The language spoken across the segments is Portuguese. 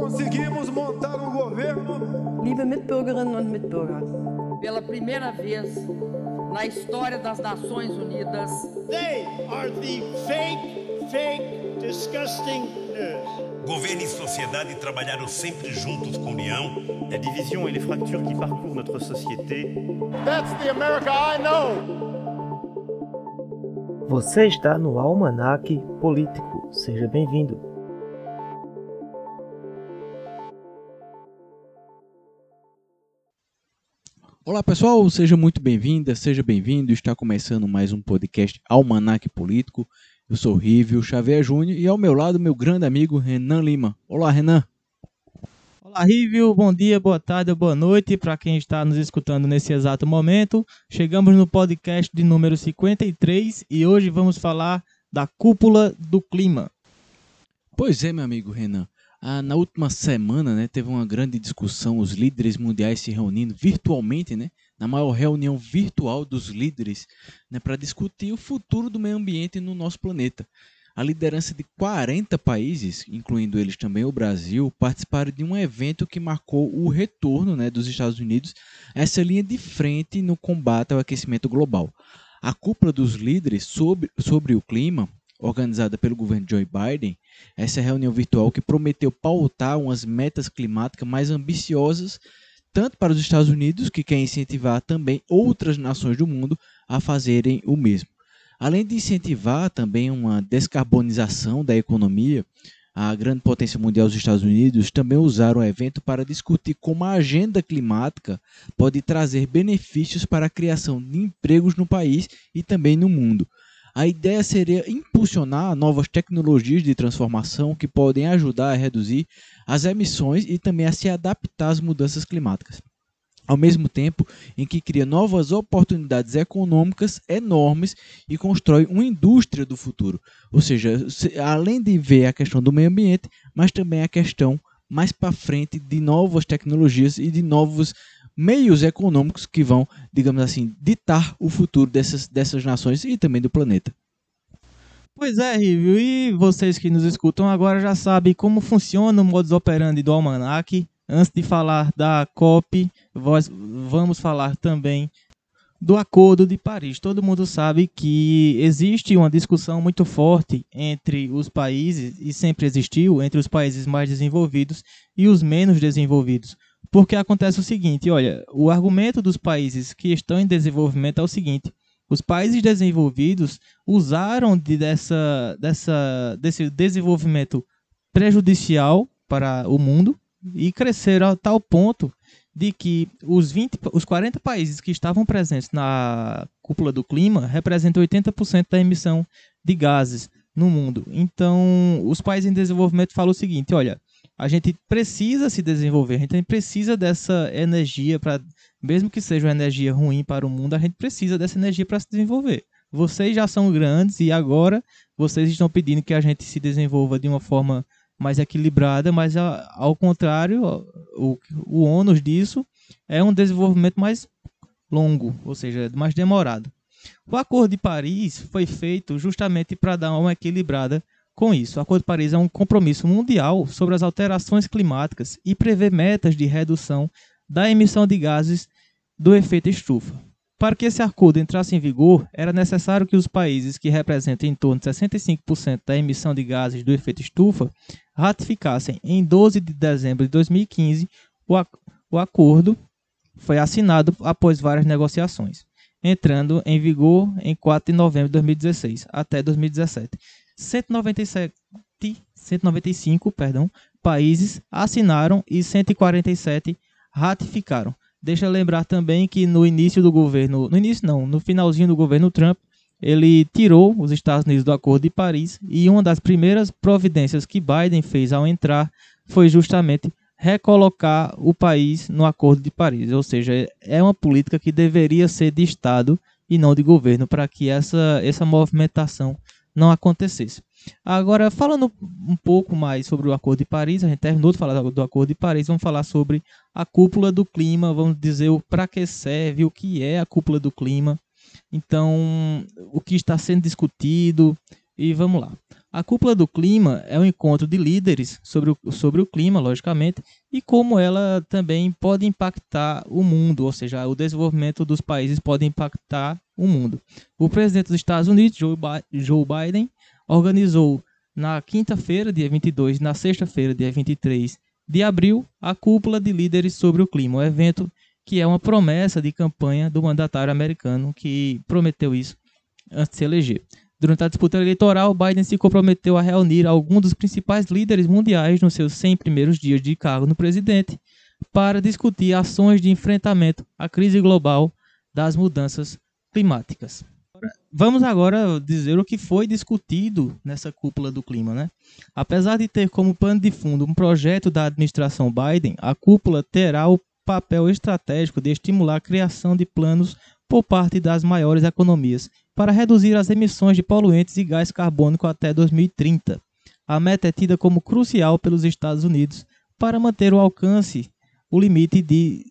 conseguimos montar um governo. Liebe Mitbürgerinnen und Mitbürger, pela primeira vez na história das Nações Unidas, They are the fake, fake, disgusting news. Governo e sociedade trabalharam sempre juntos com união. La division et les fractures qui parcourent notre société That's the America I know. Você está no Almanac Político. Seja bem-vindo. Olá pessoal, seja muito bem-vinda, seja bem-vindo. Está começando mais um podcast Almanac Político. Eu sou Rívio Xavier Júnior e ao meu lado meu grande amigo Renan Lima. Olá, Renan. Olá, Rívio. Bom dia, boa tarde, boa noite para quem está nos escutando nesse exato momento. Chegamos no podcast de número 53 e hoje vamos falar da cúpula do clima. Pois é, meu amigo Renan. Ah, na última semana, né, teve uma grande discussão, os líderes mundiais se reunindo virtualmente, né, na maior reunião virtual dos líderes, né, para discutir o futuro do meio ambiente no nosso planeta. A liderança de 40 países, incluindo eles também o Brasil, participaram de um evento que marcou o retorno né, dos Estados Unidos a essa linha de frente no combate ao aquecimento global. A cúpula dos líderes sobre, sobre o clima, organizada pelo governo Joe Biden, essa reunião virtual que prometeu pautar umas metas climáticas mais ambiciosas, tanto para os Estados Unidos, que quer incentivar também outras nações do mundo a fazerem o mesmo. Além de incentivar também uma descarbonização da economia, a grande potência mundial, os Estados Unidos, também usaram o evento para discutir como a agenda climática pode trazer benefícios para a criação de empregos no país e também no mundo. A ideia seria impulsionar novas tecnologias de transformação que podem ajudar a reduzir as emissões e também a se adaptar às mudanças climáticas. Ao mesmo tempo em que cria novas oportunidades econômicas enormes e constrói uma indústria do futuro. Ou seja, além de ver a questão do meio ambiente, mas também a questão mais para frente de novas tecnologias e de novos meios econômicos que vão, digamos assim, ditar o futuro dessas, dessas nações e também do planeta. Pois é, Rívio, e vocês que nos escutam agora já sabem como funciona o modus operandi do Almanac. Antes de falar da COP, vamos falar também do Acordo de Paris. Todo mundo sabe que existe uma discussão muito forte entre os países, e sempre existiu, entre os países mais desenvolvidos e os menos desenvolvidos. Porque acontece o seguinte, olha, o argumento dos países que estão em desenvolvimento é o seguinte: os países desenvolvidos usaram de dessa, dessa, desse desenvolvimento prejudicial para o mundo e cresceram a tal ponto de que os, 20, os 40 países que estavam presentes na cúpula do clima representam 80% da emissão de gases no mundo. Então, os países em desenvolvimento falam o seguinte: olha, a gente precisa se desenvolver, a gente precisa dessa energia para, mesmo que seja uma energia ruim para o mundo, a gente precisa dessa energia para se desenvolver. Vocês já são grandes e agora vocês estão pedindo que a gente se desenvolva de uma forma mais equilibrada, mas ao contrário, o, o ônus disso é um desenvolvimento mais longo, ou seja, mais demorado. O Acordo de Paris foi feito justamente para dar uma equilibrada com isso, o Acordo de Paris é um compromisso mundial sobre as alterações climáticas e prevê metas de redução da emissão de gases do efeito estufa. Para que esse acordo entrasse em vigor, era necessário que os países que representam em torno de 65% da emissão de gases do efeito estufa ratificassem em 12 de dezembro de 2015 o, o acordo foi assinado após várias negociações, entrando em vigor em 4 de novembro de 2016 até 2017. 197, 195 perdão, países assinaram e 147 ratificaram. Deixa lembrar também que no início do governo, no início não, no finalzinho do governo Trump, ele tirou os Estados Unidos do Acordo de Paris e uma das primeiras providências que Biden fez ao entrar foi justamente recolocar o país no Acordo de Paris, ou seja, é uma política que deveria ser de Estado e não de governo para que essa, essa movimentação não acontecesse. Agora, falando um pouco mais sobre o Acordo de Paris, a gente terminou de falar do Acordo de Paris, vamos falar sobre a cúpula do clima, vamos dizer para que serve, o que é a cúpula do clima, então, o que está sendo discutido, e vamos lá. A cúpula do clima é um encontro de líderes sobre o, sobre o clima, logicamente, e como ela também pode impactar o mundo, ou seja, o desenvolvimento dos países pode impactar o mundo. O presidente dos Estados Unidos, Joe Biden, organizou na quinta-feira, dia 22, na sexta-feira, dia 23 de abril, a cúpula de líderes sobre o clima, um evento que é uma promessa de campanha do mandatário americano que prometeu isso antes de se eleger. Durante a disputa eleitoral, Biden se comprometeu a reunir alguns dos principais líderes mundiais nos seus 100 primeiros dias de cargo no presidente para discutir ações de enfrentamento à crise global das mudanças climáticas. Vamos agora dizer o que foi discutido nessa cúpula do clima, né? Apesar de ter como pano de fundo um projeto da administração Biden, a cúpula terá o papel estratégico de estimular a criação de planos por parte das maiores economias para reduzir as emissões de poluentes e gás carbônico até 2030. A meta é tida como crucial pelos Estados Unidos para manter o alcance, o limite de,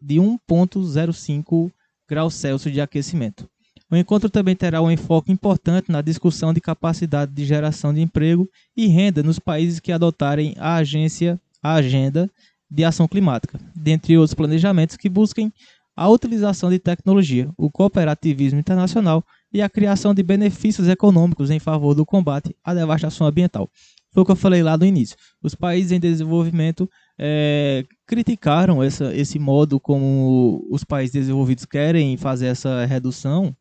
de 1,05 graus Celsius de aquecimento. O encontro também terá um enfoque importante na discussão de capacidade de geração de emprego e renda nos países que adotarem a agência, a agenda de ação climática, dentre outros planejamentos que busquem a utilização de tecnologia, o cooperativismo internacional e a criação de benefícios econômicos em favor do combate à devastação ambiental. Foi o que eu falei lá no início. Os países em desenvolvimento é, criticaram essa, esse modo como os países desenvolvidos querem fazer essa redução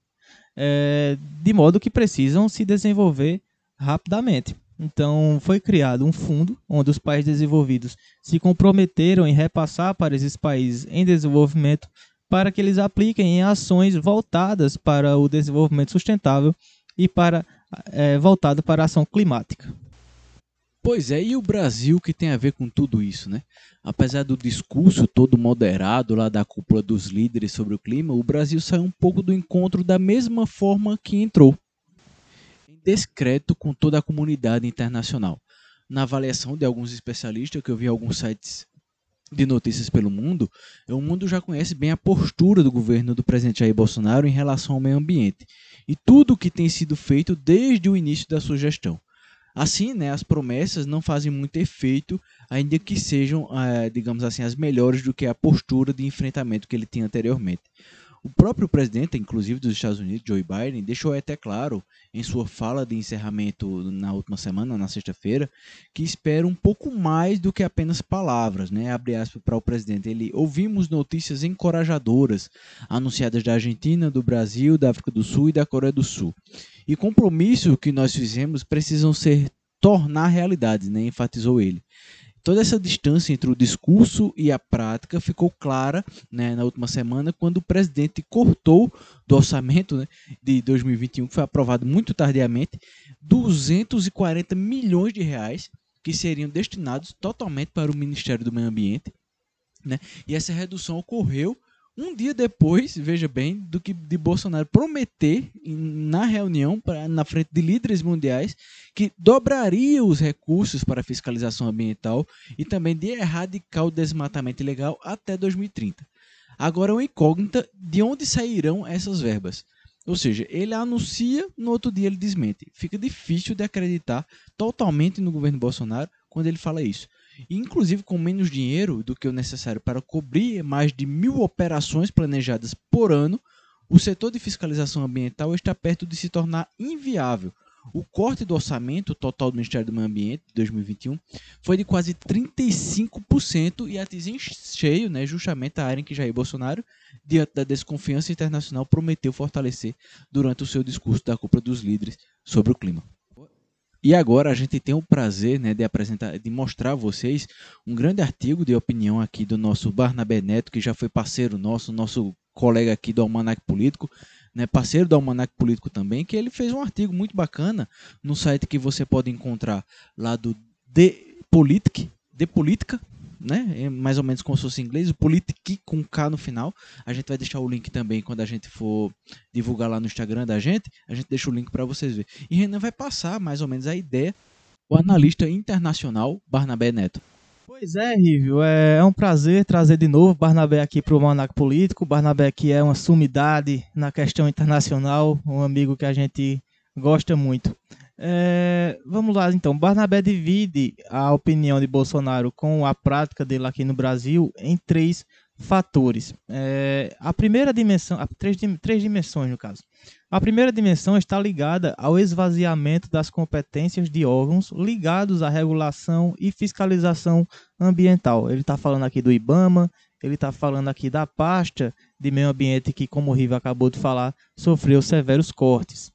é, de modo que precisam se desenvolver rapidamente. Então, foi criado um fundo onde os países desenvolvidos se comprometeram em repassar para esses países em desenvolvimento para que eles apliquem em ações voltadas para o desenvolvimento sustentável e para é, voltado para a ação climática. Pois é, e o Brasil que tem a ver com tudo isso, né? Apesar do discurso todo moderado lá da cúpula dos líderes sobre o clima, o Brasil saiu um pouco do encontro da mesma forma que entrou. Em descreto com toda a comunidade internacional. Na avaliação de alguns especialistas que eu vi em alguns sites de notícias pelo mundo, o mundo já conhece bem a postura do governo do presidente Jair Bolsonaro em relação ao meio ambiente e tudo o que tem sido feito desde o início da sua gestão. Assim, né, as promessas não fazem muito efeito, ainda que sejam, eh, digamos assim, as melhores do que a postura de enfrentamento que ele tinha anteriormente. O próprio presidente, inclusive dos Estados Unidos, Joe Biden, deixou até claro em sua fala de encerramento na última semana, na sexta-feira, que espera um pouco mais do que apenas palavras, né? Abre aspas para o presidente. Ele ouvimos notícias encorajadoras anunciadas da Argentina, do Brasil, da África do Sul e da Coreia do Sul. E compromissos que nós fizemos precisam ser tornar realidade, né? enfatizou ele. Toda essa distância entre o discurso e a prática ficou clara né, na última semana, quando o presidente cortou do orçamento né, de 2021, que foi aprovado muito tardiamente, 240 milhões de reais que seriam destinados totalmente para o Ministério do Meio Ambiente. Né? E essa redução ocorreu um dia depois, veja bem, do que de Bolsonaro prometer na reunião pra, na frente de líderes mundiais que dobraria os recursos para fiscalização ambiental e também de erradicar o desmatamento ilegal até 2030. Agora é uma incógnita de onde sairão essas verbas. Ou seja, ele anuncia, no outro dia ele desmente. Fica difícil de acreditar totalmente no governo Bolsonaro quando ele fala isso inclusive com menos dinheiro do que o necessário para cobrir mais de mil operações planejadas por ano, o setor de fiscalização ambiental está perto de se tornar inviável. O corte do orçamento total do Ministério do Meio Ambiente de 2021 foi de quase 35% e atinge em cheio né, justamente a área em que Jair Bolsonaro, diante da desconfiança internacional, prometeu fortalecer durante o seu discurso da Cúpula dos Líderes sobre o clima. E agora a gente tem o prazer né, de apresentar, de mostrar a vocês um grande artigo de opinião aqui do nosso Barnabé Neto, que já foi parceiro nosso, nosso colega aqui do Almanac Político, né, parceiro do Almanac Político também, que ele fez um artigo muito bacana no site que você pode encontrar lá do The Politic, The Política, né? É mais ou menos como se fosse em inglês, o Politic com K no final. A gente vai deixar o link também quando a gente for divulgar lá no Instagram da gente. A gente deixa o link para vocês verem. E Renan vai passar mais ou menos a ideia o analista internacional Barnabé Neto. Pois é, Rívio, é, é um prazer trazer de novo Barnabé aqui para o Manaco Político. Barnabé que é uma sumidade na questão internacional, um amigo que a gente gosta muito. É, vamos lá, então. Barnabé divide a opinião de Bolsonaro com a prática dele aqui no Brasil em três fatores. É, a primeira dimensão, três, três dimensões no caso. A primeira dimensão está ligada ao esvaziamento das competências de órgãos ligados à regulação e fiscalização ambiental. Ele está falando aqui do IBAMA, ele está falando aqui da pasta de meio ambiente que, como o Riva acabou de falar, sofreu severos cortes.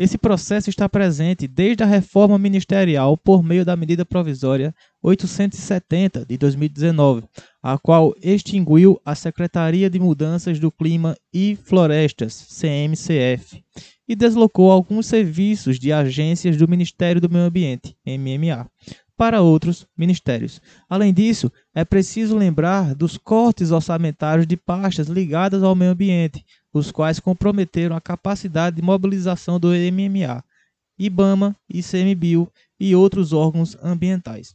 Esse processo está presente desde a reforma ministerial por meio da medida provisória 870 de 2019, a qual extinguiu a Secretaria de Mudanças do Clima e Florestas, CMCF, e deslocou alguns serviços de agências do Ministério do Meio Ambiente, MMA, para outros ministérios. Além disso, é preciso lembrar dos cortes orçamentários de pastas ligadas ao meio ambiente, os quais comprometeram a capacidade de mobilização do MMA, IBAMA, ICMBio e outros órgãos ambientais.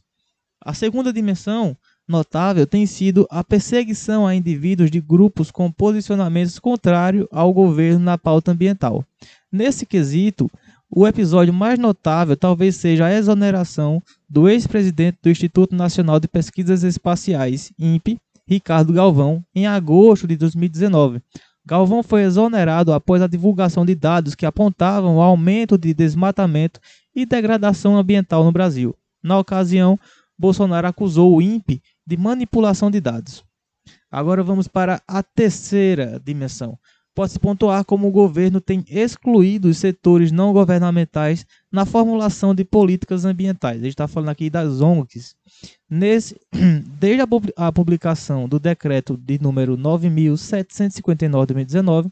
A segunda dimensão notável tem sido a perseguição a indivíduos de grupos com posicionamentos contrários ao governo na pauta ambiental. Nesse quesito, o episódio mais notável talvez seja a exoneração do ex-presidente do Instituto Nacional de Pesquisas Espaciais, INPE, Ricardo Galvão, em agosto de 2019. Galvão foi exonerado após a divulgação de dados que apontavam o aumento de desmatamento e degradação ambiental no Brasil. Na ocasião, Bolsonaro acusou o INPE de manipulação de dados. Agora vamos para a terceira dimensão, Pode-se pontuar como o governo tem excluído os setores não governamentais na formulação de políticas ambientais. A gente está falando aqui das ONGs. Nesse, desde a publicação do decreto de número 9.759 de 2019,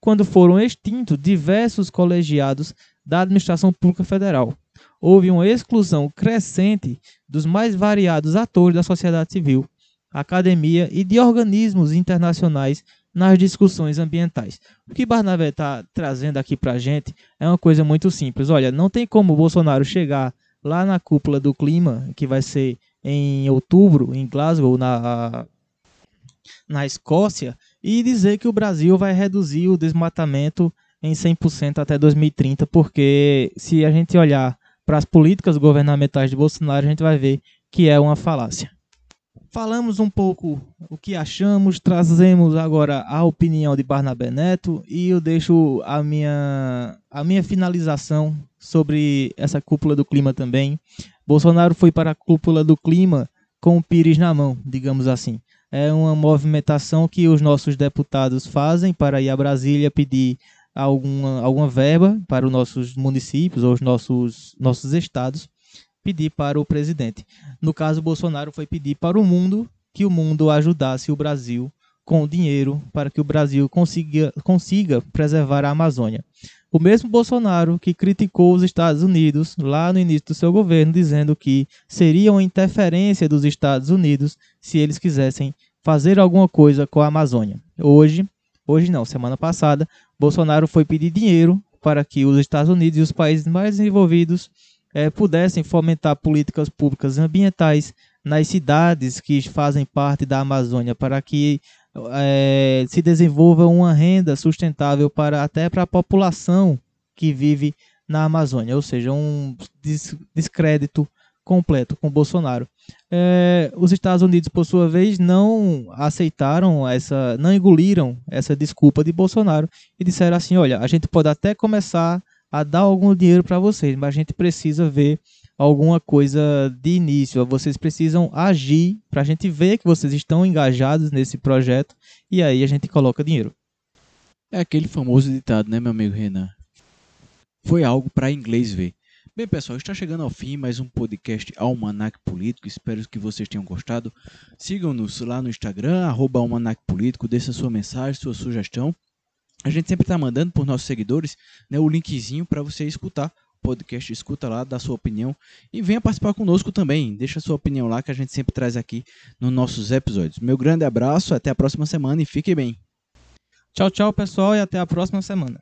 quando foram extintos diversos colegiados da administração pública federal, houve uma exclusão crescente dos mais variados atores da sociedade civil, academia e de organismos internacionais nas discussões ambientais. O que Barnabé está trazendo aqui para a gente é uma coisa muito simples. Olha, não tem como o Bolsonaro chegar lá na cúpula do clima, que vai ser em outubro, em Glasgow, na, na Escócia, e dizer que o Brasil vai reduzir o desmatamento em 100% até 2030, porque se a gente olhar para as políticas governamentais de Bolsonaro, a gente vai ver que é uma falácia. Falamos um pouco o que achamos, trazemos agora a opinião de Barnabé Neto e eu deixo a minha, a minha finalização sobre essa cúpula do clima também. Bolsonaro foi para a cúpula do clima com o Pires na mão, digamos assim. É uma movimentação que os nossos deputados fazem para ir a Brasília pedir alguma, alguma verba para os nossos municípios ou os nossos, nossos estados pedir para o presidente. No caso, Bolsonaro foi pedir para o mundo que o mundo ajudasse o Brasil com dinheiro para que o Brasil consiga, consiga preservar a Amazônia. O mesmo Bolsonaro que criticou os Estados Unidos lá no início do seu governo, dizendo que seria uma interferência dos Estados Unidos se eles quisessem fazer alguma coisa com a Amazônia. Hoje, hoje não, semana passada, Bolsonaro foi pedir dinheiro para que os Estados Unidos e os países mais desenvolvidos é, pudessem fomentar políticas públicas ambientais nas cidades que fazem parte da Amazônia, para que é, se desenvolva uma renda sustentável para até para a população que vive na Amazônia, ou seja, um descrédito completo com Bolsonaro. É, os Estados Unidos, por sua vez, não aceitaram essa, não engoliram essa desculpa de Bolsonaro e disseram assim: olha, a gente pode até começar a dar algum dinheiro para vocês, mas a gente precisa ver alguma coisa de início. Vocês precisam agir para a gente ver que vocês estão engajados nesse projeto e aí a gente coloca dinheiro. É aquele famoso ditado, né, meu amigo Renan? Foi algo para inglês ver. Bem, pessoal, está chegando ao fim mais um podcast Almanac Político. Espero que vocês tenham gostado. Sigam-nos lá no Instagram, arroba Almanac Político. Deixe sua mensagem, sua sugestão. A gente sempre está mandando por nossos seguidores né, o linkzinho para você escutar o podcast, escuta lá, dá sua opinião e venha participar conosco também. Deixa sua opinião lá que a gente sempre traz aqui nos nossos episódios. Meu grande abraço, até a próxima semana e fique bem. Tchau, tchau, pessoal, e até a próxima semana.